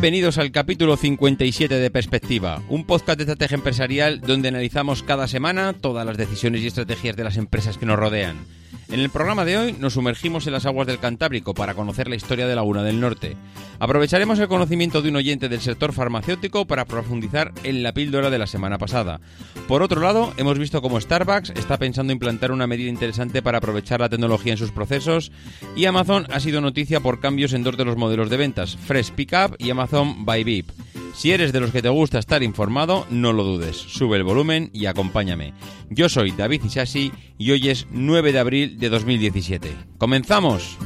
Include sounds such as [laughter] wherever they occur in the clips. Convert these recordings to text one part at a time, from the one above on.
Bienvenidos al capítulo 57 de Perspectiva, un podcast de estrategia empresarial donde analizamos cada semana todas las decisiones y estrategias de las empresas que nos rodean. En el programa de hoy nos sumergimos en las aguas del Cantábrico para conocer la historia de Laguna del Norte. Aprovecharemos el conocimiento de un oyente del sector farmacéutico para profundizar en la píldora de la semana pasada. Por otro lado, hemos visto cómo Starbucks está pensando implantar una medida interesante para aprovechar la tecnología en sus procesos y Amazon ha sido noticia por cambios en dos de los modelos de ventas, Fresh Pickup y Amazon By Beep. Si eres de los que te gusta estar informado, no lo dudes, sube el volumen y acompáñame. Yo soy David Isasi y hoy es 9 de abril de 2017. ¡Comenzamos!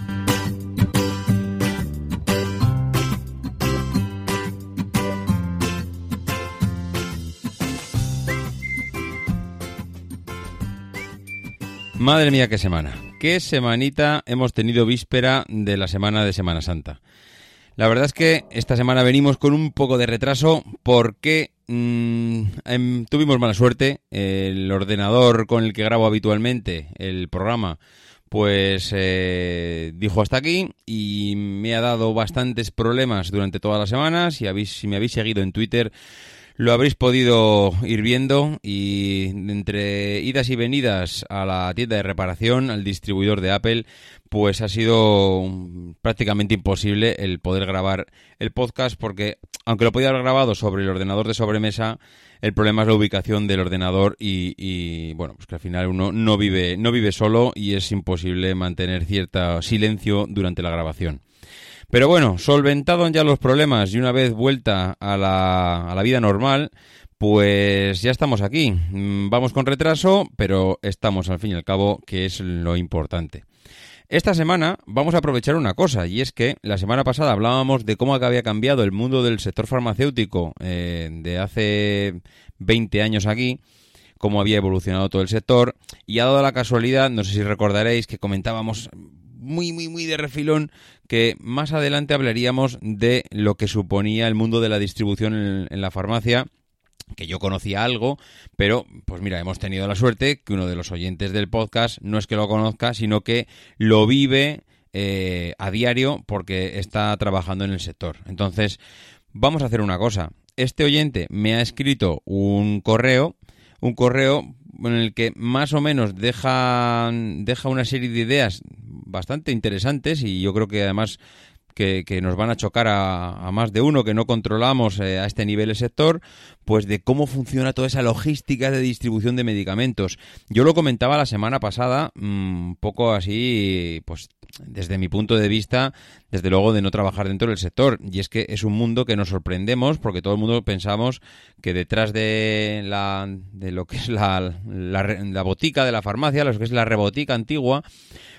Madre mía, qué semana. Qué semanita hemos tenido víspera de la semana de Semana Santa. La verdad es que esta semana venimos con un poco de retraso porque mm, em, tuvimos mala suerte. El ordenador con el que grabo habitualmente el programa pues eh, dijo hasta aquí y me ha dado bastantes problemas durante todas las semanas. Si, si me habéis seguido en Twitter lo habréis podido ir viendo y entre idas y venidas a la tienda de reparación, al distribuidor de Apple, pues ha sido prácticamente imposible el poder grabar el podcast porque aunque lo podía haber grabado sobre el ordenador de sobremesa, el problema es la ubicación del ordenador y, bueno, pues que al final uno no vive, no vive solo y es imposible mantener cierto silencio durante la grabación. Pero bueno, solventados ya los problemas y una vez vuelta a la, a la vida normal, pues ya estamos aquí. Mm, vamos con retraso, pero estamos al fin y al cabo, que es lo importante. Esta semana vamos a aprovechar una cosa, y es que la semana pasada hablábamos de cómo había cambiado el mundo del sector farmacéutico eh, de hace 20 años aquí, cómo había evolucionado todo el sector, y ha dado la casualidad, no sé si recordaréis, que comentábamos muy, muy, muy de refilón que más adelante hablaríamos de lo que suponía el mundo de la distribución en, la farmacia que yo conocía algo, pero pues mira, hemos tenido la suerte que uno de los oyentes del podcast no es que lo conozca, sino que lo vive eh, a diario porque está trabajando en el sector. Entonces, vamos a hacer una cosa. Este oyente me ha escrito un correo, un correo en el que más o menos deja, deja una serie de ideas bastante interesantes y yo creo que además que, nos van a chocar a, más de uno que no controlamos eh, a este nivel el sector, pues de cómo funciona toda esa logística de distribución de medicamentos. Yo lo comentaba la semana pasada, mm, un poco así, pues desde mi punto de vista, desde luego de no trabajar dentro del sector. Y es que es un mundo que nos sorprendemos porque todo el mundo pensamos que detrás de, la, de lo que es la, la, la botica de la farmacia, lo que es la rebotica antigua,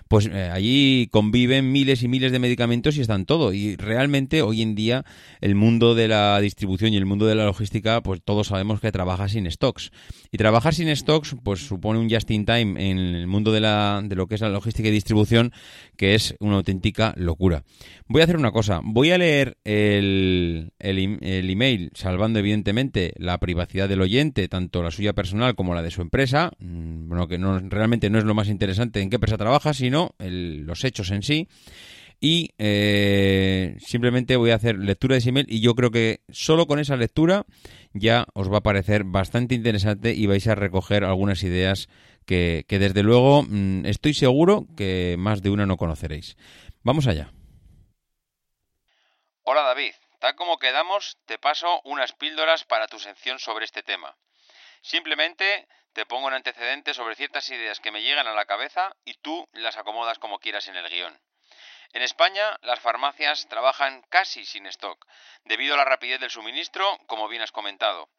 pues eh, allí conviven miles y miles de medicamentos y están todo. Y realmente hoy en día el mundo de la distribución y el mundo de la logística, pues todos sabemos que trabaja sin stocks. Y trabajar sin stocks, pues supone un just in time en el mundo de, la, de lo que es la logística y distribución, que es una auténtica locura. Voy a hacer una cosa, voy a leer el, el, el email, salvando evidentemente la privacidad del oyente, tanto la suya personal como la de su empresa, mm, bueno, que no, realmente no es lo más interesante en qué empresa trabaja, sino los hechos en sí. Y eh, simplemente voy a hacer lectura de ese email y yo creo que solo con esa lectura ya os va a parecer bastante interesante y vais a recoger algunas ideas que, desde luego mm, estoy seguro que más de una no conoceréis. Vamos allá. Hola David, tal como quedamos, te paso unas píldoras para tu sección sobre este tema. Simplemente te pongo un antecedente sobre ciertas ideas que me llegan a la cabeza y tú las acomodas como quieras en el guion. En España, las farmacias trabajan casi sin stock, debido a la rapidez del suministro, como bien has comentado.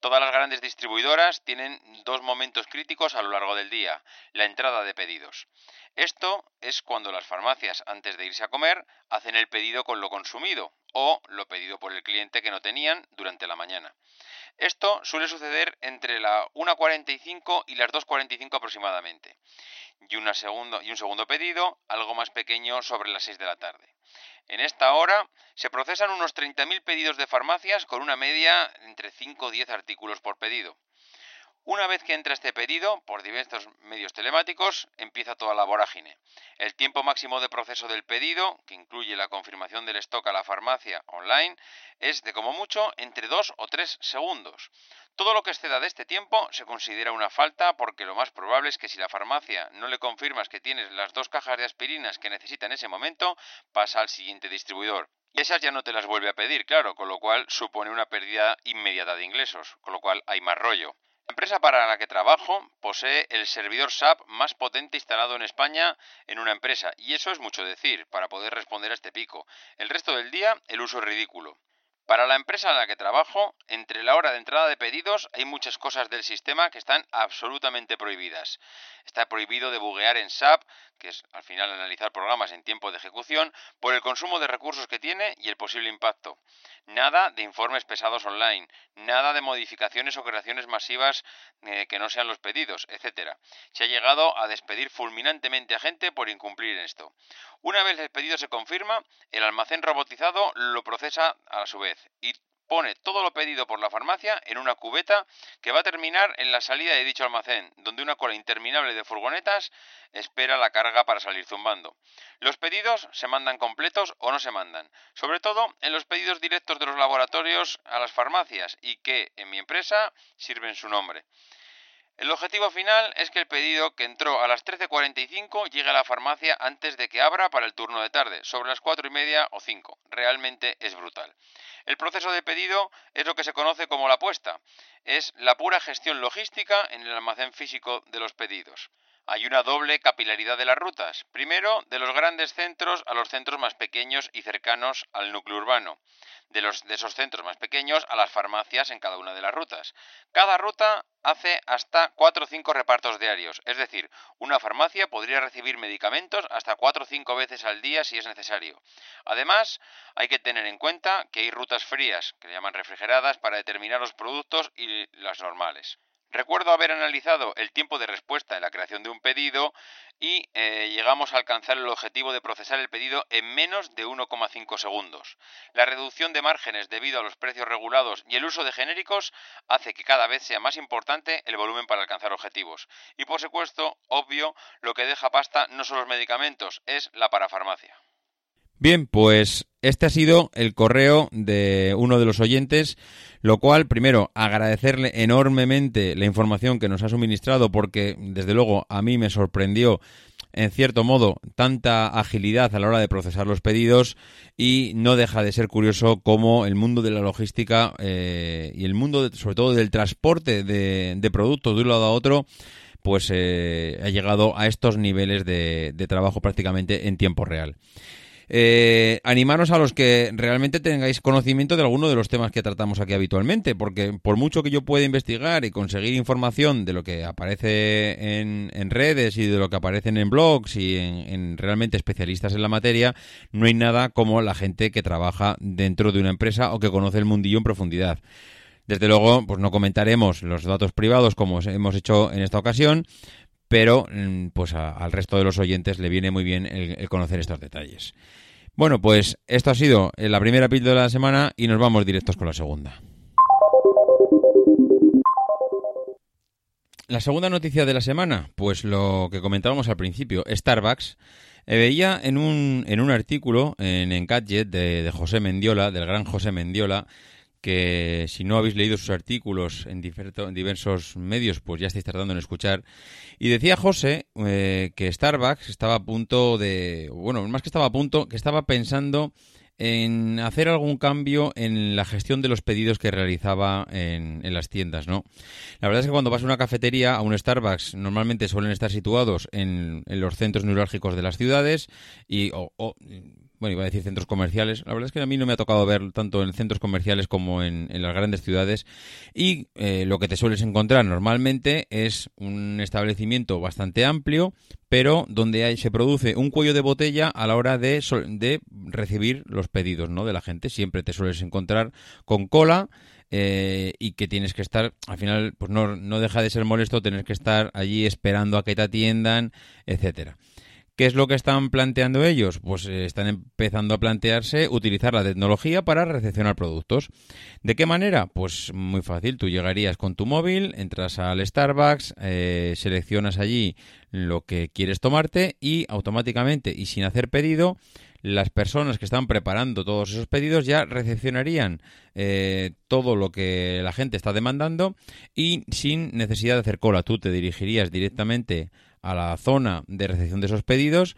Todas las grandes distribuidoras tienen dos momentos críticos a lo largo del día, la entrada de pedidos. Esto es cuando las farmacias, antes de irse a comer, hacen el pedido con lo consumido o lo pedido por el cliente que no tenían durante la mañana. Esto suele suceder entre la 1.45 y las 2.45 aproximadamente y, una segundo, y un segundo pedido, algo más pequeño, sobre las 6 de la tarde. En esta hora se procesan unos 30.000 pedidos de farmacias con una media entre 5 o 10 artículos por pedido. Una vez que entra este pedido por diversos medios telemáticos, empieza toda la vorágine. El tiempo máximo de proceso del pedido, que incluye la confirmación del stock a la farmacia online, es de como mucho entre 2 o 3 segundos. Todo lo que exceda de este tiempo se considera una falta porque lo más probable es que si la farmacia no le confirmas que tienes las dos cajas de aspirinas que necesita en ese momento, pasa al siguiente distribuidor. Y esas ya no te las vuelve a pedir, claro, con lo cual supone una pérdida inmediata de ingresos, con lo cual hay más rollo. La empresa para la que trabajo posee el servidor SAP más potente instalado en España en una empresa, y eso es mucho decir para poder responder a este pico. El resto del día el uso es ridículo. Para la empresa en la que trabajo, entre la hora de entrada de pedidos hay muchas cosas del sistema que están absolutamente prohibidas. Está prohibido debuguear en SAP, que es al final analizar programas en tiempo de ejecución, por el consumo de recursos que tiene y el posible impacto. Nada de informes pesados online, nada de modificaciones o creaciones masivas eh, que no sean los pedidos, etc. Se ha llegado a despedir fulminantemente a gente por incumplir esto. Una vez el pedido se confirma, el almacén robotizado lo procesa a su vez y pone todo lo pedido por la farmacia en una cubeta que va a terminar en la salida de dicho almacén, donde una cola interminable de furgonetas espera la carga para salir zumbando. Los pedidos se mandan completos o no se mandan, sobre todo en los pedidos directos de los laboratorios a las farmacias y que en mi empresa sirven su nombre. El objetivo final es que el pedido que entró a las 13.45 llegue a la farmacia antes de que abra para el turno de tarde, sobre las 4 y media o 5. Realmente es brutal. El proceso de pedido es lo que se conoce como la puesta. Es la pura gestión logística en el almacén físico de los pedidos hay una doble capilaridad de las rutas. Primero, de los grandes centros a los centros más pequeños y cercanos al núcleo urbano. De, los, de esos centros más pequeños a las farmacias en cada una de las rutas. Cada ruta hace hasta 4 o 5 repartos diarios, es decir, una farmacia podría recibir medicamentos hasta 4 o 5 veces al día si es necesario. Además, hay que tener en cuenta que hay rutas frías, que se llaman refrigeradas, para determinar los productos y las normales. Recuerdo haber analizado el tiempo de respuesta en la creación de un pedido y eh, llegamos a alcanzar el objetivo de procesar el pedido en menos de 1,5 segundos. La reducción de márgenes debido a los precios regulados y el uso de genéricos hace que cada vez sea más importante el volumen para alcanzar objetivos. Y por supuesto, obvio, lo que deja pasta no son los medicamentos, es la parafarmacia. Bien, pues este ha sido el correo de uno de los oyentes, lo cual, primero, agradecerle enormemente la información que nos ha suministrado, porque desde luego a mí me sorprendió, en cierto modo, tanta agilidad a la hora de procesar los pedidos y no deja de ser curioso cómo el mundo de la logística eh, y el mundo, sobre todo, del transporte de, productos de un lado a otro, pues eh, ha llegado a estos niveles de trabajo prácticamente en tiempo real eh, animaros a los que realmente tengáis conocimiento de alguno de los temas que tratamos aquí habitualmente, porque por mucho que yo pueda investigar y conseguir información de lo que aparece en, redes y de lo que aparecen en blogs y en, realmente especialistas en la materia, no hay nada como la gente que trabaja dentro de una empresa o que conoce el mundillo en profundidad. Desde luego, pues no comentaremos los datos privados como hemos hecho en esta ocasión, pero mm, pues al resto de los oyentes le viene muy bien el, conocer estos detalles. Bueno, pues esto ha sido eh, la primera píldora de la semana y nos vamos directos con la segunda. La segunda noticia de la semana, pues lo que comentábamos al principio, Starbucks. Eh, veía en un, en un artículo en Engadget de, de José Mendiola, del gran José Mendiola, que si no habéis leído sus artículos en, diversos medios, pues ya estáis tardando en escuchar. Y decía José eh, que Starbucks estaba a punto de, bueno, más que estaba a punto, que estaba pensando en hacer algún cambio en la gestión de los pedidos que realizaba en, las tiendas, ¿no? La verdad es que cuando vas a una cafetería, a un Starbucks, normalmente suelen estar situados en, los centros neurálgicos de las ciudades y bueno, iba a decir centros comerciales. La verdad es que a mí no me ha tocado ver tanto en centros comerciales como en, las grandes ciudades. Y eh, lo que te sueles encontrar normalmente es un establecimiento bastante amplio, pero donde se produce un cuello de botella a la hora de, de recibir los pedidos ¿no? de la gente. Siempre te sueles encontrar con cola. Eh, y que tienes que estar, al final, pues no, no deja de ser molesto tener que estar allí esperando a que te atiendan, etcétera. ¿Qué es lo que están planteando ellos? Pues eh, están empezando a plantearse utilizar la tecnología para recepcionar productos. ¿De qué manera? Pues muy fácil. Tú llegarías con tu móvil, entras al Starbucks, eh, seleccionas allí lo que quieres tomarte y automáticamente y sin hacer pedido, las personas que están preparando todos esos pedidos ya recepcionarían eh, todo lo que la gente está demandando y sin necesidad de hacer cola. Tú te dirigirías directamente a la zona de recepción de esos pedidos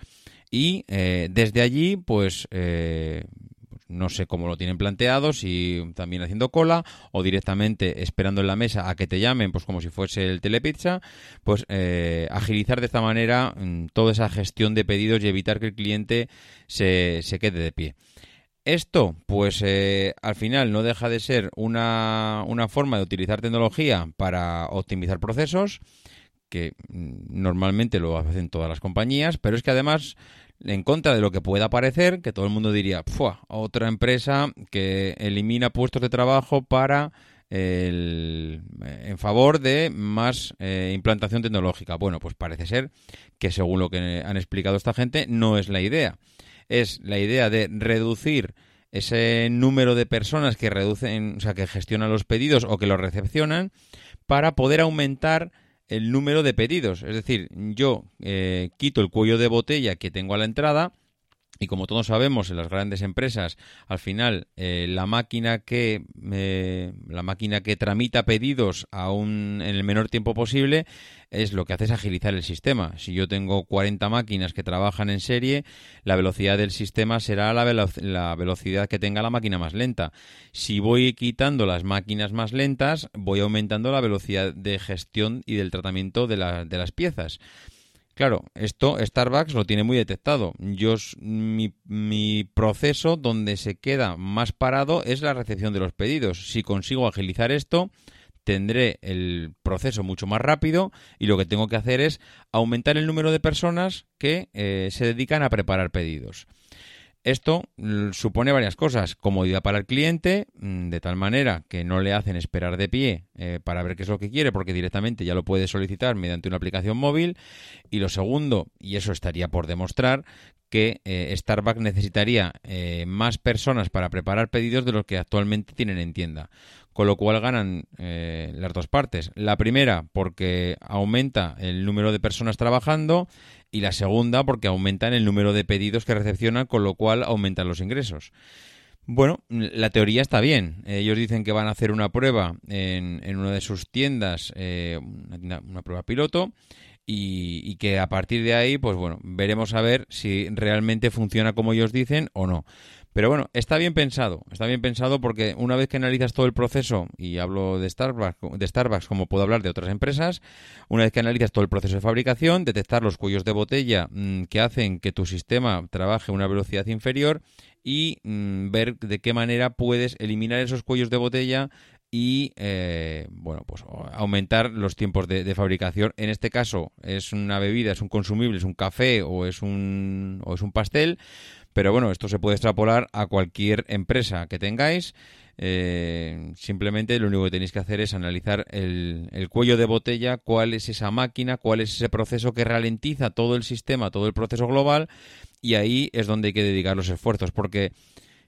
y eh, desde allí, pues, eh, pues no sé cómo lo tienen planteado, si también haciendo cola o directamente esperando en la mesa a que te llamen, pues como si fuese el telepizza, pues eh, agilizar de esta manera mm, toda esa gestión de pedidos y evitar que el cliente se, se quede de pie. Esto, pues al final no deja de ser una, una forma de utilizar tecnología para optimizar procesos que normalmente lo hacen todas las compañías, pero es que además, en contra de lo que pueda parecer, que todo el mundo diría, otra empresa que elimina puestos de trabajo para el, en favor de más eh, implantación tecnológica. Bueno, pues parece ser que según lo que han explicado esta gente, no es la idea. Es la idea de reducir ese número de personas que reducen, o sea, que gestionan los pedidos o que los recepcionan para poder aumentar el número de pedidos. Es decir, yo eh, quito el cuello de botella que tengo a la entrada y como todos sabemos, en las grandes empresas, al final eh, la máquina que eh, la máquina que tramita pedidos aún en el menor tiempo posible es lo que hace es agilizar el sistema. Si yo tengo 40 máquinas que trabajan en serie, la velocidad del sistema será la, la velocidad que tenga la máquina más lenta. Si voy quitando las máquinas más lentas, voy aumentando la velocidad de gestión y del tratamiento de, de las piezas. Claro, esto Starbucks lo tiene muy detectado. Yo mi, mi, proceso donde se queda más parado es la recepción de los pedidos. Si consigo agilizar esto, tendré el proceso mucho más rápido y lo que tengo que hacer es aumentar el número de personas que eh, se dedican a preparar pedidos. Esto mm, supone varias cosas. Comodidad para el cliente, mm, de tal manera que no le hacen esperar de pie eh, para ver qué es lo que quiere, porque directamente ya lo puede solicitar mediante una aplicación móvil. Y lo segundo, y eso estaría por demostrar, que eh, Starbucks necesitaría eh, más personas para preparar pedidos de los que actualmente tienen en tienda. Con lo cual ganan las dos partes. La primera, porque aumenta el número de personas trabajando y la segunda porque aumentan el número de pedidos que recepcionan, con lo cual aumentan los ingresos. Bueno, la teoría está bien. Ellos dicen que van a hacer una prueba en, en una de sus tiendas, eh, una, prueba piloto, y, y, que a partir de ahí, pues bueno, veremos a ver si realmente funciona como ellos dicen o no. Pero bueno, está bien pensado, está bien pensado porque una vez que analizas todo el proceso, y hablo de Starbucks, de Starbucks como puedo hablar de otras empresas, una vez que analizas todo el proceso de fabricación, detectar los cuellos de botella mm, que hacen que tu sistema trabaje a una velocidad inferior y mm, ver de qué manera puedes eliminar esos cuellos de botella y eh, bueno pues aumentar los tiempos de, de, fabricación. En este caso es una bebida es un consumible es un café o es un o es un pastel pero bueno, esto se puede extrapolar a cualquier empresa que tengáis. Eh, simplemente lo único que tenéis que hacer es analizar el, cuello de botella, cuál es esa máquina, cuál es ese proceso que ralentiza todo el sistema, todo el proceso global, y ahí es donde hay que dedicar los esfuerzos, porque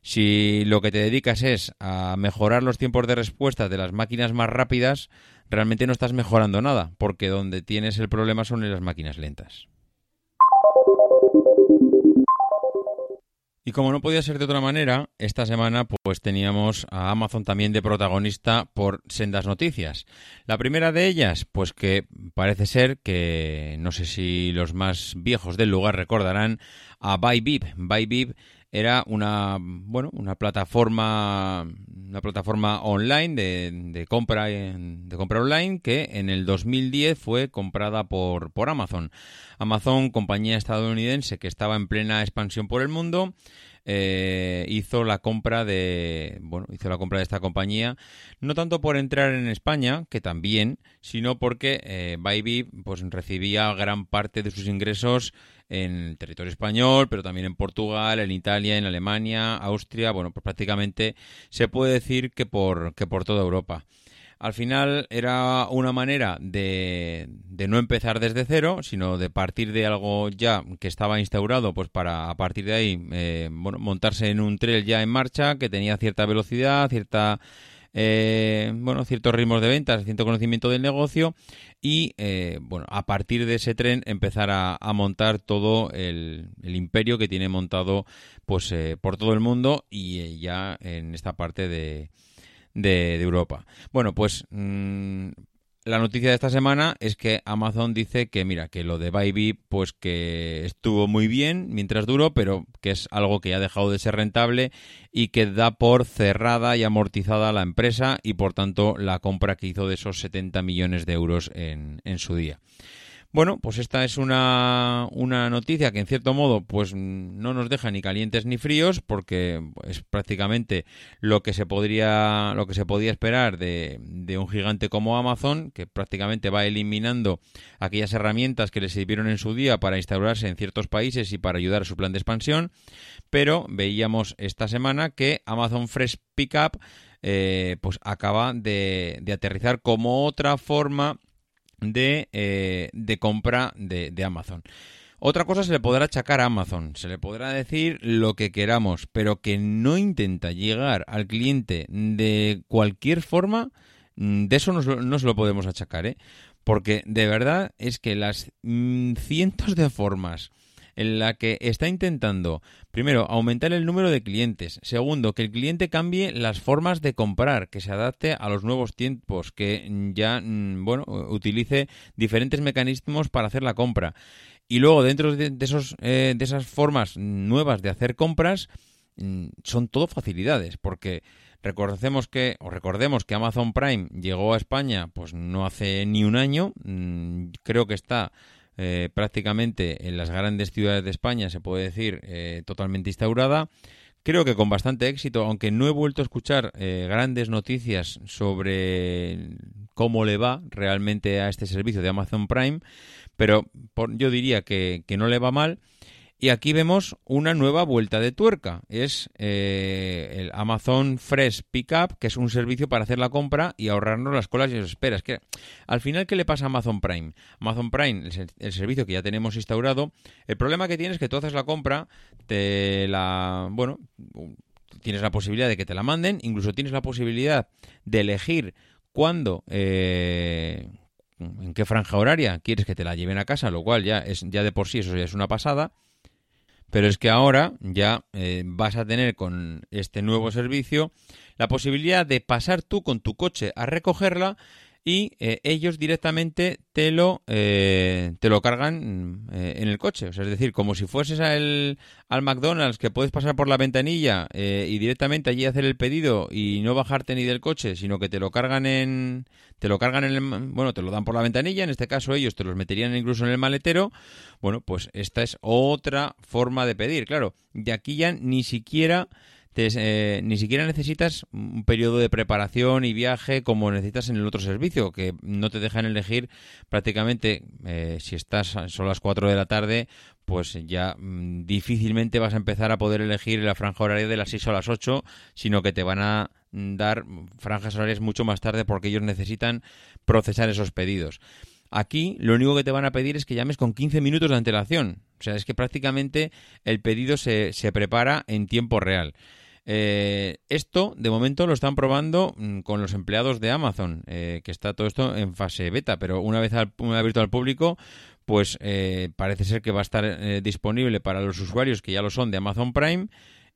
si lo que te dedicas es a mejorar los tiempos de respuesta de las máquinas más rápidas, realmente no estás mejorando nada, porque donde tienes el problema son en las máquinas lentas. Y como no podía ser de otra manera, esta semana pues teníamos a Amazon también de protagonista por sendas noticias. La primera de ellas, pues que parece ser que no sé si los más viejos del lugar recordarán a Bybib. Bybib era una bueno una plataforma una plataforma online de, de compra de compra online que en el 2010 fue comprada por por Amazon. Amazon compañía estadounidense que estaba en plena expansión por el mundo eh, hizo la compra de bueno hizo la compra de esta compañía no tanto por entrar en España que también sino porque eh, pues recibía gran parte de sus ingresos en el territorio español pero también en Portugal en Italia en Alemania Austria. Bueno pues prácticamente se puede decir que por que por toda Europa. Al final era una manera de, de, no empezar desde cero, sino de partir de algo ya que estaba instaurado, pues para a partir de ahí eh, bueno, montarse en un trail ya en marcha, que tenía cierta velocidad, cierta eh, bueno, ciertos ritmos de ventas, cierto conocimiento del negocio y eh, bueno, a partir de ese tren empezar a, montar todo el, imperio que tiene montado pues por todo el mundo y ya en esta parte de, de, Europa. Bueno, pues mm, la noticia de esta semana es que Amazon dice que, mira, que lo de Bybee, pues que estuvo muy bien mientras duró, pero que es algo que ha dejado de ser rentable y que da por cerrada y amortizada la empresa y, por tanto, la compra que hizo de esos 70 millones de euros en, en su día. Bueno, pues esta es una, una noticia que en cierto modo pues no nos deja ni calientes ni fríos porque es prácticamente lo que se podría lo que se podía esperar de, de un gigante como Amazon que prácticamente va eliminando aquellas herramientas que le sirvieron en su día para instaurarse en ciertos países y para ayudar a su plan de expansión. Pero veíamos esta semana que Amazon Fresh Pickup eh, pues acaba de, de aterrizar como otra forma de, eh, de compra de, de Amazon. Otra cosa se le podrá achacar a Amazon, se le podrá decir lo que queramos, pero que no intenta llegar al cliente de cualquier forma, mm, de eso no, se lo podemos achacar, ¿eh? Porque de verdad es que las mm, cientos de formas en la que está intentando, primero, aumentar el número de clientes, segundo, que el cliente cambie las formas de comprar, que se adapte a los nuevos tiempos, que ya, mm, bueno, utilice diferentes mecanismos para hacer la compra. Y luego, dentro de, esos, eh, de esas formas nuevas de hacer compras, mm, son todo facilidades, porque recordemos que, o recordemos que Amazon Prime llegó a España, pues no hace ni un año, mm, creo que está eh, prácticamente en las grandes ciudades de España, se puede decir, eh, totalmente instaurada. Creo que con bastante éxito, aunque no he vuelto a escuchar eh, grandes noticias sobre cómo le va realmente a este servicio de Amazon Prime, pero yo diría que, que no le va mal y aquí vemos una nueva vuelta de tuerca. Es eh, el Amazon Fresh Pickup, que es un servicio para hacer la compra y ahorrarnos las colas y las esperas. Que, al final, ¿qué le pasa a Amazon Prime? Amazon Prime, el, el servicio que ya tenemos instaurado, el problema que tienes es que tú haces la compra, te la... bueno tienes la posibilidad de que te la manden, incluso tienes la posibilidad de elegir cuándo, eh, en qué franja horaria quieres que te la lleven a casa, lo cual ya es ya de por sí eso ya es una pasada. Pero es que ahora ya eh, vas a tener con este nuevo servicio la posibilidad de pasar tú con tu coche a recogerla y eh, ellos directamente te lo, eh, te lo cargan eh, en el coche. O sea, es decir, como si fueses al, al McDonald's que puedes pasar por la ventanilla y directamente allí hacer el pedido y no bajarte ni del coche, sino que te lo cargan en te lo cargan en el, bueno, te lo dan por la ventanilla, en este caso ellos te los meterían incluso en el maletero. Bueno, pues esta es otra forma de pedir, claro. De aquí ya ni siquiera eh, ni siquiera necesitas un periodo de preparación y viaje como necesitas en el otro servicio, que no te dejan elegir prácticamente, eh, si estás a las 4 de la tarde, pues ya mm, difícilmente vas a empezar a poder elegir la franja horaria de las 6 a las 8, sino que te van a dar franjas horarias mucho más tarde porque ellos necesitan procesar esos pedidos. Aquí lo único que te van a pedir es que llames con 15 minutos de antelación. O sea, es que prácticamente el pedido se, se prepara en tiempo real. Eh, esto, de momento, lo están probando mm, con los empleados de Amazon, eh, que está todo esto en fase beta, pero una vez, abierto al público, pues eh, parece ser que va a estar disponible para los usuarios que ya lo son de Amazon Prime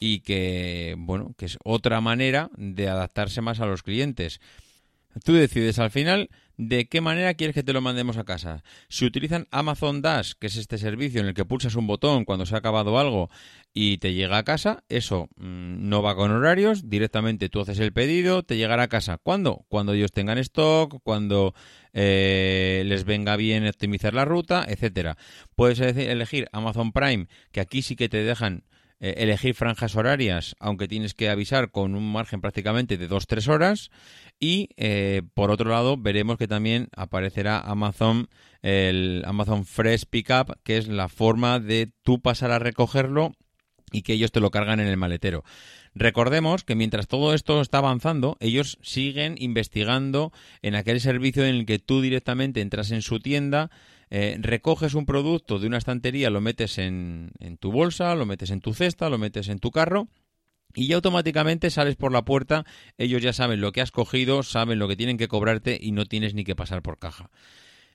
Y que, bueno, que es otra manera de adaptarse más a los clientes. Tú decides al final de qué manera quieres que te lo mandemos a casa. Si utilizan Amazon Dash, que es este servicio en el que pulsas un botón cuando se ha acabado algo y te llega a casa, eso mm, no va con horarios, directamente tú haces el pedido, te llegará a casa. ¿Cuándo? Cuando ellos tengan stock, cuando eh, les venga bien optimizar la ruta, etcétera. Puedes elegir Amazon Prime, que aquí sí que te dejan eh, elegir franjas horarias, aunque tienes que avisar con un margen prácticamente de 2-3 horas. Y eh, por otro lado, veremos que también aparecerá Amazon, el Amazon Fresh Pickup, que es la forma de tú pasar a recogerlo y que ellos te lo cargan en el maletero. Recordemos que mientras todo esto está avanzando, ellos siguen investigando en aquel servicio en el que tú directamente entras en su tienda, eh, recoges un producto de una estantería, lo metes en, en tu bolsa, lo metes en tu cesta, lo metes en tu carro y ya automáticamente sales por la puerta, ellos ya saben lo que has cogido, saben lo que tienen que cobrarte y no tienes ni que pasar por caja.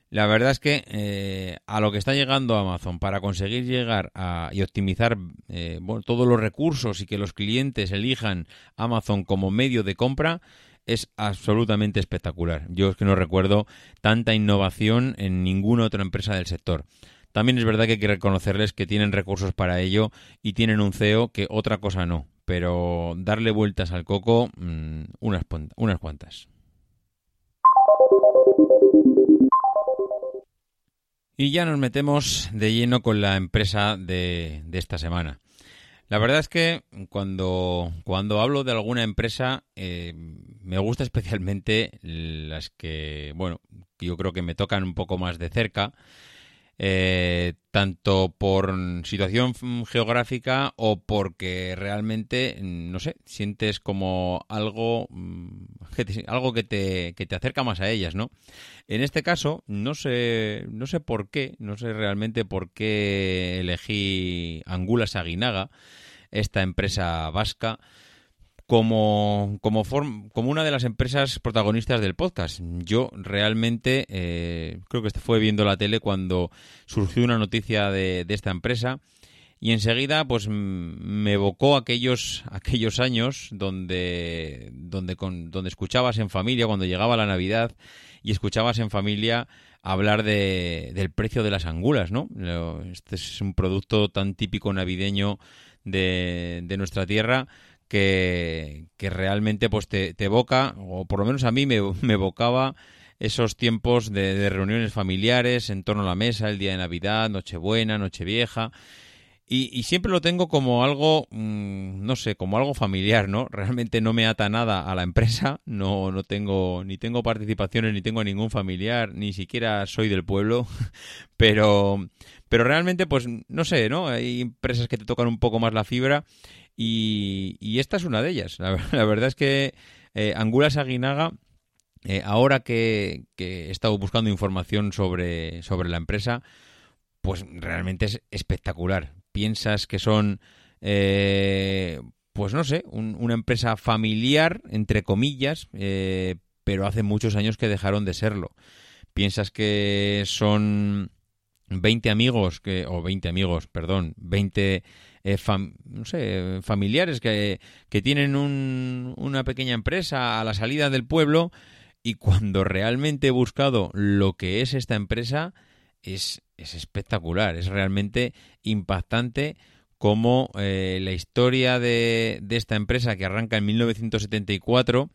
La verdad es que eh, a lo que está llegando Amazon para conseguir llegar a, y optimizar eh, todos los recursos y que los clientes elijan Amazon como medio de compra es absolutamente espectacular. Yo es que no recuerdo tanta innovación en ninguna otra empresa del sector. También es verdad que hay que reconocerles que tienen recursos para ello y tienen un CEO que otra cosa no. Pero darle vueltas al coco, mm, unas, unas cuantas. Y ya nos metemos de lleno con la empresa de, esta semana. La verdad es que cuando, cuando hablo de alguna empresa eh, me gusta especialmente las que, bueno, yo creo que me tocan un poco más de cerca eh, tanto por situación geográfica o porque realmente, no sé, sientes como algo, mm, algo que te, que te acerca más a ellas, ¿no? En este caso, no sé, no sé por qué, no sé realmente por qué elegí Angula Saguinaga, esta empresa vasca, como, como, como una de las empresas protagonistas del podcast. Yo realmente eh, creo que fue viendo la tele cuando surgió una noticia de, de esta empresa y enseguida pues me evocó aquellos aquellos años donde donde con, donde escuchabas en familia cuando llegaba la Navidad y escuchabas en familia hablar de, del precio de las angulas, ¿no? Este es un producto tan típico navideño de, de nuestra tierra que, realmente pues te, evoca, o por lo menos a mí me, evocaba esos tiempos de, reuniones familiares en torno a la mesa, el día de Navidad, Nochebuena, Nochevieja. Y, y siempre lo tengo como algo, mm, no sé, como algo familiar, ¿no? [laughs] Realmente no me ata nada a la empresa, no, no tengo, ni tengo participaciones, ni tengo ningún familiar, ni siquiera soy del pueblo, [laughs] pero, pero realmente, pues, no sé, ¿no? Hay empresas que te tocan un poco más la fibra y, esta es una de ellas. [laughs] La, verdad es que eh, Angulas Aguinaga, eh, ahora que, he estado buscando información sobre, sobre la empresa, pues realmente es espectacular. Piensas que son, eh, pues no sé, una empresa familiar, entre comillas, eh, pero hace muchos años que dejaron de serlo. Piensas que son 20 amigos, que, o 20 amigos, perdón, 20 eh, no sé, familiares que, que tienen un, una pequeña empresa a la salida del pueblo y cuando realmente he buscado lo que es esta empresa es, es espectacular, es realmente impactante como eh, la historia de, de, esta empresa que arranca en 1974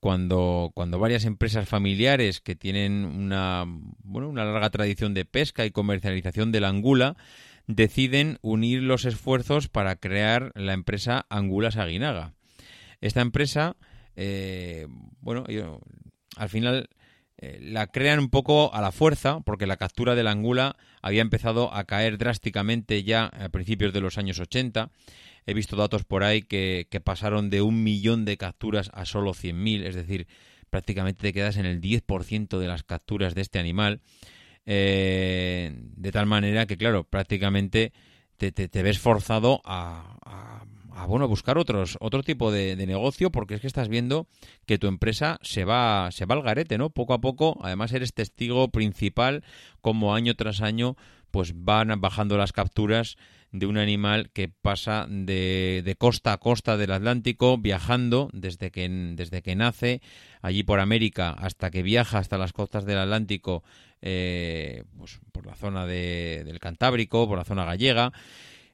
cuando, cuando varias empresas familiares que tienen una, bueno, una larga tradición de pesca y comercialización de la angula deciden unir los esfuerzos para crear la empresa Angulas Aguinaga. Esta empresa, eh, bueno, al final eh, la crean un poco a la fuerza, porque la captura de la angula había empezado a caer drásticamente ya a principios de los años 80. he visto datos por ahí que, que pasaron de un millón de capturas a solo 100.000, es decir, prácticamente te quedas en el 10% de las capturas de este animal. Eh, de tal manera que, claro, prácticamente te, te, ves forzado a, a, bueno, buscar otros, otro tipo de, negocio porque es que estás viendo que tu empresa se va, se va al garete, ¿no? Poco a poco, además eres testigo principal como año tras año pues van bajando las capturas de un animal que pasa de, de, costa a costa del Atlántico, viajando desde que, desde que nace allí por América hasta que viaja hasta las costas del Atlántico, eh, pues por la zona de, del Cantábrico, por la zona gallega.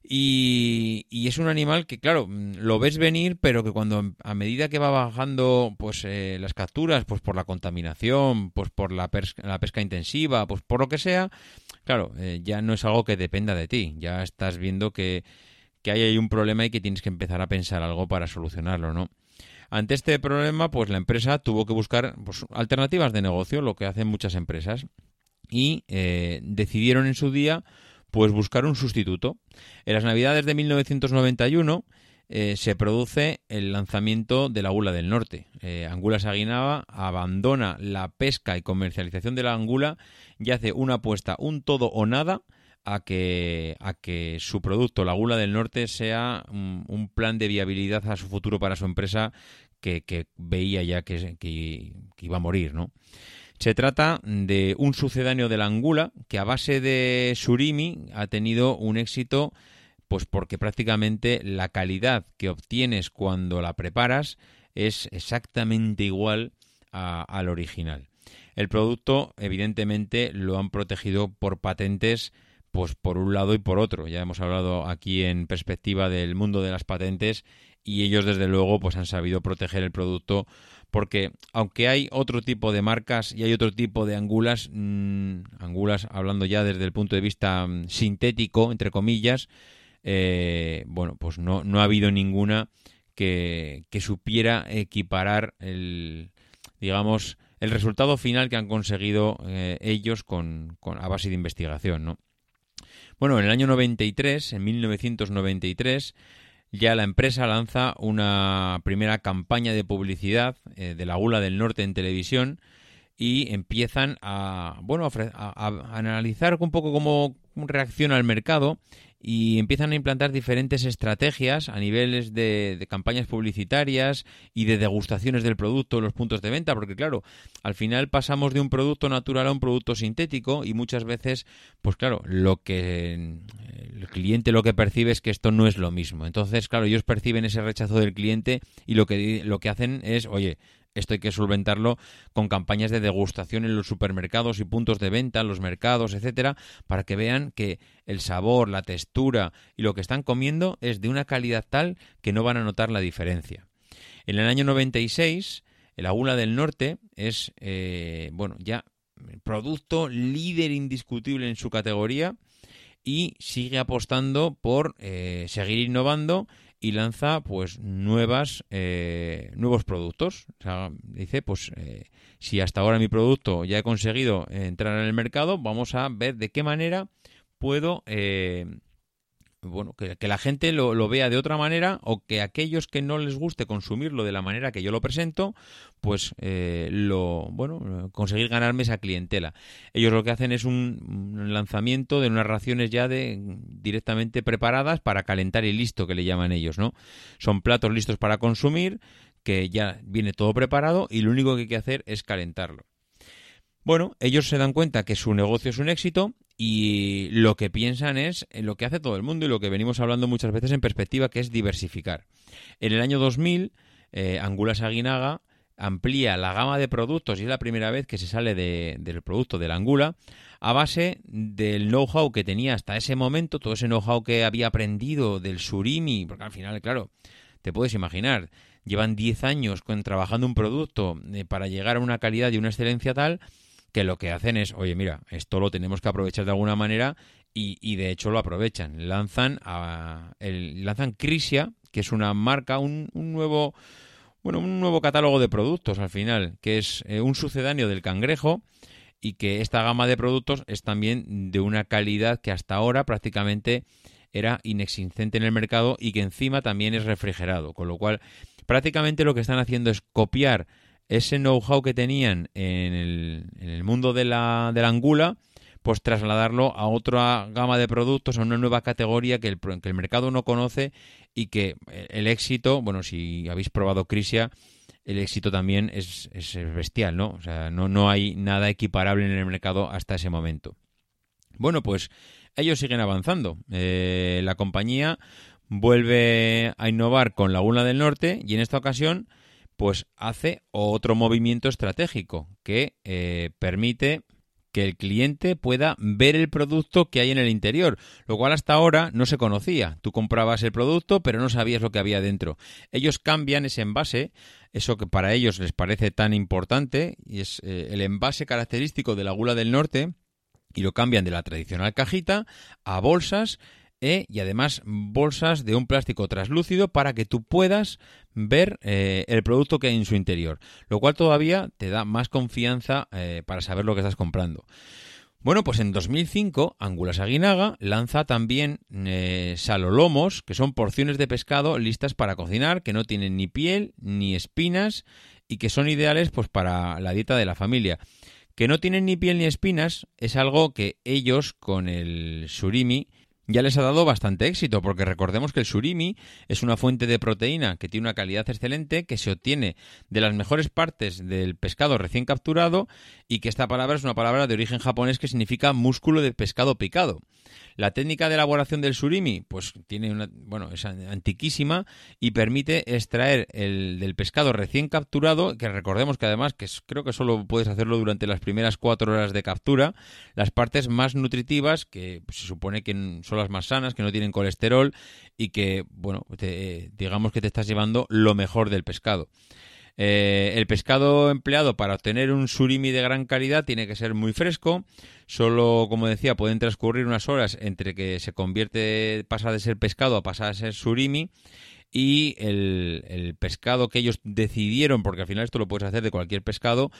Y, es un animal que, claro, mm, lo ves venir, pero que cuando a medida que va bajando pues eh, las capturas, pues por la contaminación, pues por la, pesca intensiva, pues por lo que sea, claro, eh, ya no es algo que dependa de ti. Ya estás viendo que, que hay ahí un problema y que tienes que empezar a pensar algo para solucionarlo, ¿no? Ante este problema, pues la empresa tuvo que buscar pues, alternativas de negocio, lo que hacen muchas empresas, y eh, decidieron en su día pues buscar un sustituto. En las Navidades de 1991 eh, se produce el lanzamiento de la Gula del Norte. Eh, Angula Saguinaba abandona la pesca y comercialización de la angula y hace una apuesta un todo o nada a que, a que su producto, la Gula del Norte, sea un, plan de viabilidad a su futuro para su empresa que, veía ya que, que, iba a morir, ¿no? Se trata de un sucedáneo de la angula que a base de surimi ha tenido un éxito pues porque prácticamente la calidad que obtienes cuando la preparas es exactamente igual al original. El producto, evidentemente, lo han protegido por patentes, pues por un lado y por otro. Ya hemos hablado aquí en perspectiva del mundo de las patentes y ellos, desde luego, pues han sabido proteger el producto porque aunque hay otro tipo de marcas y hay otro tipo de angulas, mmm, angulas hablando ya desde el punto de vista mm, sintético, entre comillas, eh, bueno, pues no, no ha habido ninguna que, que supiera equiparar el, digamos, el resultado final que han conseguido eh, ellos con, con, a base de investigación, ¿no? Bueno, en el año 93, en 1993, ya la empresa lanza una primera campaña de publicidad eh, de la Gula del Norte en televisión y empiezan a bueno a, analizar un poco cómo reacciona el mercado y empiezan a implantar diferentes estrategias a niveles de, campañas publicitarias y de degustaciones del producto en los puntos de venta, porque claro, al final pasamos de un producto natural a un producto sintético y muchas veces, pues claro, lo que el cliente lo que percibe es que esto no es lo mismo. Entonces, claro, ellos perciben ese rechazo del cliente y lo que, lo que hacen es, oye, esto hay que solventarlo con campañas de degustación en los supermercados y puntos de venta, en los mercados, etcétera, para que vean que el sabor, la textura y lo que están comiendo es de una calidad tal que no van a notar la diferencia. En el año 96, el Agula del Norte es, eh, bueno, ya producto líder indiscutible en su categoría y sigue apostando por eh, seguir innovando y lanza pues nuevas eh, nuevos productos. O sea, dice pues eh, si hasta ahora mi producto ya he conseguido entrar en el mercado vamos a ver de qué manera puedo eh, bueno, que, la gente lo, vea de otra manera o que aquellos que no les guste consumirlo de la manera que yo lo presento, pues eh, lo, bueno, conseguir ganarme esa clientela. Ellos lo que hacen es un, lanzamiento de unas raciones ya de directamente preparadas para calentar y listo, que le llaman ellos, ¿no? Son platos listos para consumir, que ya viene todo preparado y lo único que hay que hacer es calentarlo. Bueno, ellos se dan cuenta que su negocio es un éxito y lo que piensan es lo que hace todo el mundo y lo que venimos hablando muchas veces en perspectiva, que es diversificar. En el año 2000, eh, Angulas Aguinaga amplía la gama de productos y es la primera vez que se sale del producto de la angula a base del know-how que tenía hasta ese momento, todo ese know-how que había aprendido del surimi, porque al final, claro, te puedes imaginar, llevan 10 años trabajando un producto eh, para llegar a una calidad y una excelencia tal que lo que hacen es, oye, mira, esto lo tenemos que aprovechar de alguna manera y, y de hecho lo aprovechan. Lanzan, a, el, lanzan Crisia, que es una marca, un, un, nuevo... Bueno, un nuevo catálogo de productos al final, que es eh, un sucedáneo del cangrejo y que esta gama de productos es también de una calidad que hasta ahora prácticamente era inexistente en el mercado y que encima también es refrigerado, con lo cual prácticamente lo que están haciendo es copiar ese know-how que tenían en el, mundo de la, de la angula, pues trasladarlo a otra gama de productos, a una nueva categoría que el, que el mercado no conoce y que el éxito, bueno, si habéis probado Crisia, el éxito también es, es, bestial, ¿no? O sea, no, no hay nada equiparable en el mercado hasta ese momento. Bueno, pues ellos siguen avanzando. Eh, la compañía vuelve a innovar con Laguna del Norte y en esta ocasión pues hace otro movimiento estratégico que eh, permite que el cliente pueda ver el producto que hay en el interior, lo cual hasta ahora no se conocía. Tú comprabas el producto, pero no sabías lo que había dentro. Ellos cambian ese envase, eso que para ellos les parece tan importante, y es eh, el envase característico de la gula del norte, y lo cambian de la tradicional cajita a bolsas e, y además bolsas de un plástico translúcido para que tú puedas ver eh, el producto que hay en su interior, lo cual todavía te da más confianza eh, para saber lo que estás comprando. Bueno, pues en 2005 Angulas Aguinaga lanza también eh, salolomos, que son porciones de pescado listas para cocinar, que no tienen ni piel ni espinas y que son ideales pues para la dieta de la familia. Que no tienen ni piel ni espinas es algo que ellos con el surimi ya les ha dado bastante éxito, porque recordemos que el surimi es una fuente de proteína que tiene una calidad excelente, que se obtiene de las mejores partes del pescado recién capturado y que esta palabra es una palabra de origen japonés que significa músculo de pescado picado. La técnica de elaboración del surimi, pues tiene una, bueno, es antiquísima y permite extraer el del pescado recién capturado, que recordemos que además, que creo que solo puedes hacerlo durante las primeras cuatro horas de captura, las partes más nutritivas, que se supone que son las más sanas, que no tienen colesterol y que, bueno, digamos que te estás llevando lo mejor del pescado. Eh, el pescado empleado para obtener un surimi de gran calidad tiene que ser muy fresco. Solo, como decía, pueden transcurrir unas horas entre que se convierte, pasa de ser pescado a pasar a ser surimi y el, pescado que ellos decidieron, porque al final esto lo puedes hacer de cualquier pescado,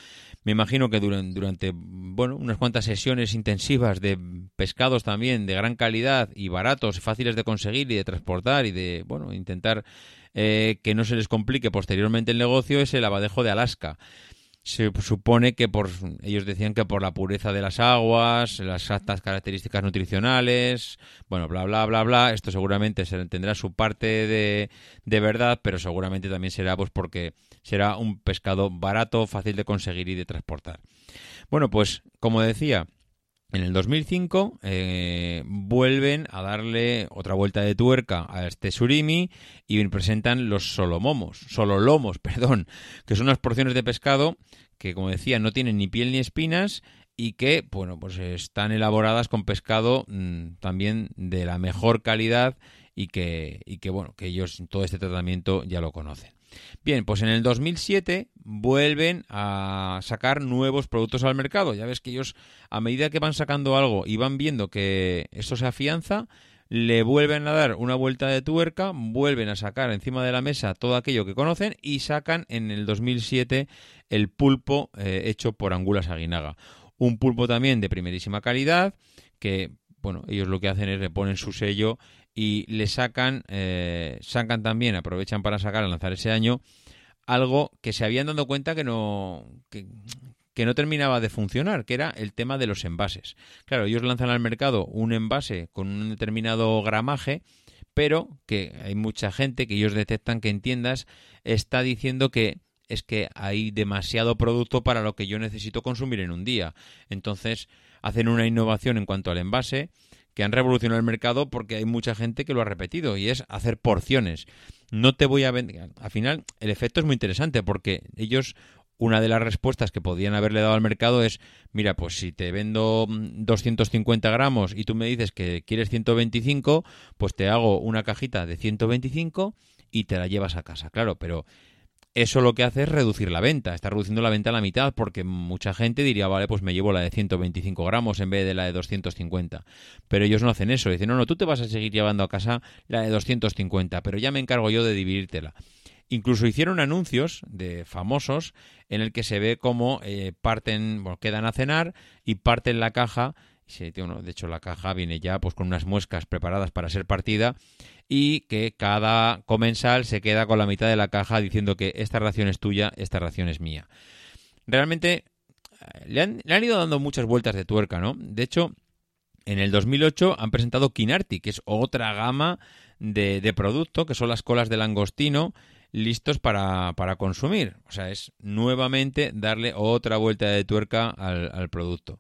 me imagino que durante, durante bueno, unas cuantas sesiones intensivas de pescados también de gran calidad y baratos, fáciles de conseguir y de transportar y de bueno intentar eh, que no se les complique posteriormente el negocio es el abadejo de Alaska se supone que por ellos decían que por la pureza de las aguas, las altas características nutricionales, bueno, bla bla bla bla, esto seguramente se tendrá su parte de, de verdad, pero seguramente también será pues porque será un pescado barato, fácil de conseguir y de transportar. Bueno, pues como decía, en el 2005 eh, vuelven a darle otra vuelta de tuerca a este surimi y presentan los solomomos, sololomos, [laughs] perdón, que son unas porciones de pescado que, como decía, no tienen ni piel ni espinas y que, bueno, pues están elaboradas con pescado mm, también de la mejor calidad y que, y que, bueno, que ellos todo este tratamiento ya lo conocen. Bien, pues en el 2007 vuelven a sacar nuevos productos al mercado. Ya ves que ellos, a medida que van sacando algo y van viendo que esto se afianza, le vuelven a dar una vuelta de tuerca, vuelven a sacar encima de la mesa todo aquello que conocen y sacan en el 2007 el pulpo eh, hecho por Angulas Aguinaga. Un pulpo también de primerísima calidad que, bueno, ellos lo que hacen es le ponen su sello y le sacan, eh, sacan también, aprovechan para sacar al lanzar ese año algo que se habían dado cuenta que no, que, no terminaba de funcionar, que era el tema de los envases. Claro, ellos lanzan al mercado un envase con un determinado gramaje, pero que hay mucha gente que ellos detectan que en tiendas está diciendo que es que hay demasiado producto para lo que yo necesito consumir en un día. Entonces hacen una innovación en cuanto al envase que han revolucionado el mercado porque hay mucha gente que lo ha repetido y es hacer porciones. No te voy a vender. Al final, el efecto es muy interesante porque ellos una de las respuestas que podían haberle dado al mercado es, mira, pues si te vendo 250 mm, gramos y tú me dices que quieres 125, pues te hago una cajita de 125 y te la llevas a casa. Claro, pero eso lo que hace es reducir la venta. Está reduciendo la venta a la mitad porque mucha gente diría, vale, pues me llevo la de 125 gramos en vez de la de 250. Pero ellos no hacen eso. Dicen, no, no, tú te vas a seguir llevando a casa la de 250, pero ya me encargo yo de dividírtela. Incluso hicieron anuncios de famosos en el que se ve cómo eh, parten, bueno, quedan a cenar y parten la caja de hecho la caja viene ya pues con unas muescas preparadas para ser partida y que cada comensal se queda con la mitad de la caja diciendo que esta ración es tuya, esta ración es mía. Realmente eh, le han, le han ido dando muchas vueltas de tuerca, ¿no? De hecho, en el 2008 han presentado Kinarti, que es otra gama de, de producto, que son las colas de langostino listos para, para, consumir. O sea, es nuevamente darle otra vuelta de tuerca al, al, producto.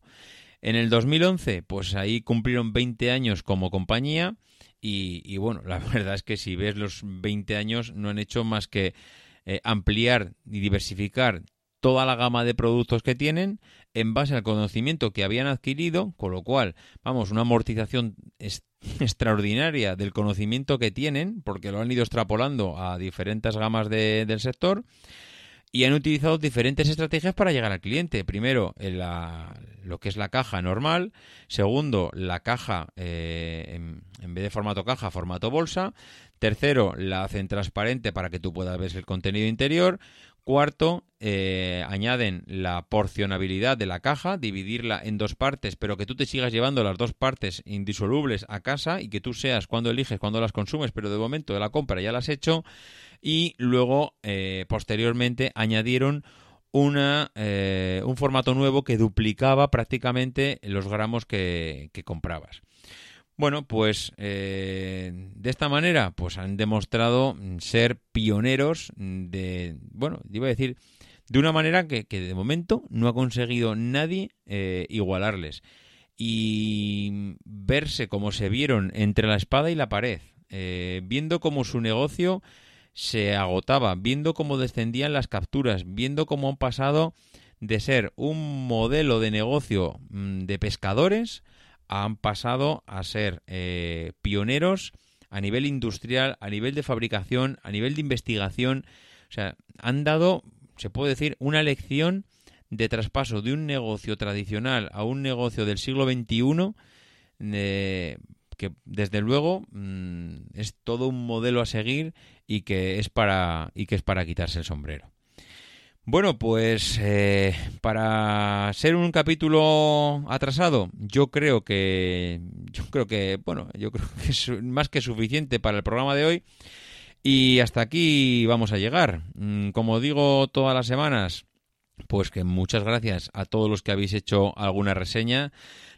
En el 2011, pues ahí cumplieron 20 años como compañía y, y, bueno, la [laughs] verdad es que si ves los 20 años no han hecho más que eh, ampliar y diversificar toda la gama de productos que tienen en base al conocimiento que habían adquirido, con lo cual, vamos, una amortización [laughs] extraordinaria del conocimiento que tienen, porque lo han ido extrapolando a diferentes gamas de, del sector y han utilizado diferentes estrategias para llegar al cliente. Primero, la, lo que es la caja normal. Segundo, la caja eh, en, en, vez de formato caja, formato bolsa. Tercero, la hacen transparente para que tú puedas ver el contenido interior. Cuarto, eh, añaden la porcionabilidad de la caja, dividirla en dos partes, pero que tú te sigas llevando las dos partes indisolubles a casa y que tú seas cuando eliges, cuando las consumes, pero de momento de la compra ya las has hecho. Y luego, eh, posteriormente, añadieron una, eh, un formato nuevo que duplicaba prácticamente los gramos que, comprabas. Bueno, pues eh, de esta manera, pues han demostrado ser pioneros de, bueno, iba a decir, de una manera que, que de momento no ha conseguido nadie igualarles. Y verse como se vieron entre la espada y la pared, viendo cómo su negocio se agotaba, viendo cómo descendían las capturas, viendo cómo han pasado de ser un modelo de negocio mm, de pescadores han pasado a ser eh, pioneros a nivel industrial, a nivel de fabricación, a nivel de investigación. O sea, han dado, se puede decir, una lección de traspaso de un negocio tradicional a un negocio del siglo XXI, eh, que desde luego mm, es todo un modelo a seguir y que es para y que es para quitarse el sombrero. Bueno, pues eh, para ser un capítulo atrasado, yo creo que yo creo que bueno, yo creo [laughs] que es más que suficiente para el programa de hoy y hasta aquí vamos a llegar. Mm, como digo todas las semanas, pues que muchas gracias a todos los que habéis hecho alguna reseña.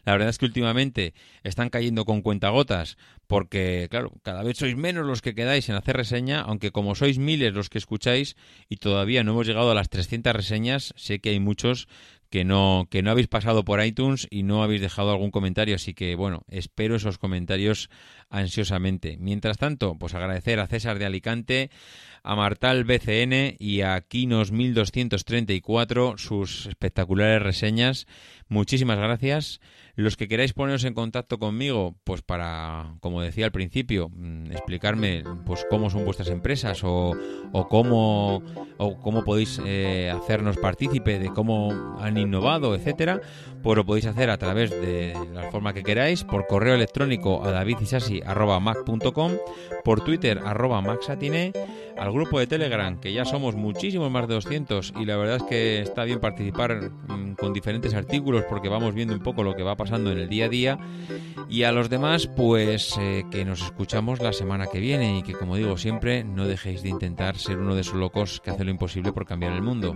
La verdad es que últimamente están cayendo con cuentagotas porque, claro, cada vez sois menos los que quedáis en hacer reseña, aunque como sois miles los que escucháis y todavía no hemos llegado a las 300 reseñas, sé que hay muchos que no, que no habéis pasado por iTunes y no habéis dejado algún comentario, así que bueno, espero esos comentarios ansiosamente. Mientras tanto, pues agradecer a César de Alicante, a Martal BCN y a Kinos 1234 sus espectaculares reseñas. Muchísimas gracias. Los que queráis poneros en contacto conmigo, pues para, como decía al principio, explicarme pues cómo son vuestras empresas o, o cómo o cómo podéis eh, hacernos partícipe de cómo han innovado, etcétera, pues lo podéis hacer a través de la forma que queráis, por correo electrónico a davidisasi.mac.com, por Twitter arroba maxatine, al grupo de Telegram, que ya somos muchísimos más de 200 y la verdad es que está bien participar mmm, con diferentes artículos porque vamos viendo un poco lo que va pasando en el día a día y a los demás pues eh, que nos escuchamos la semana que viene y que como digo siempre no dejéis de intentar ser uno de esos locos que hace lo imposible por cambiar el mundo.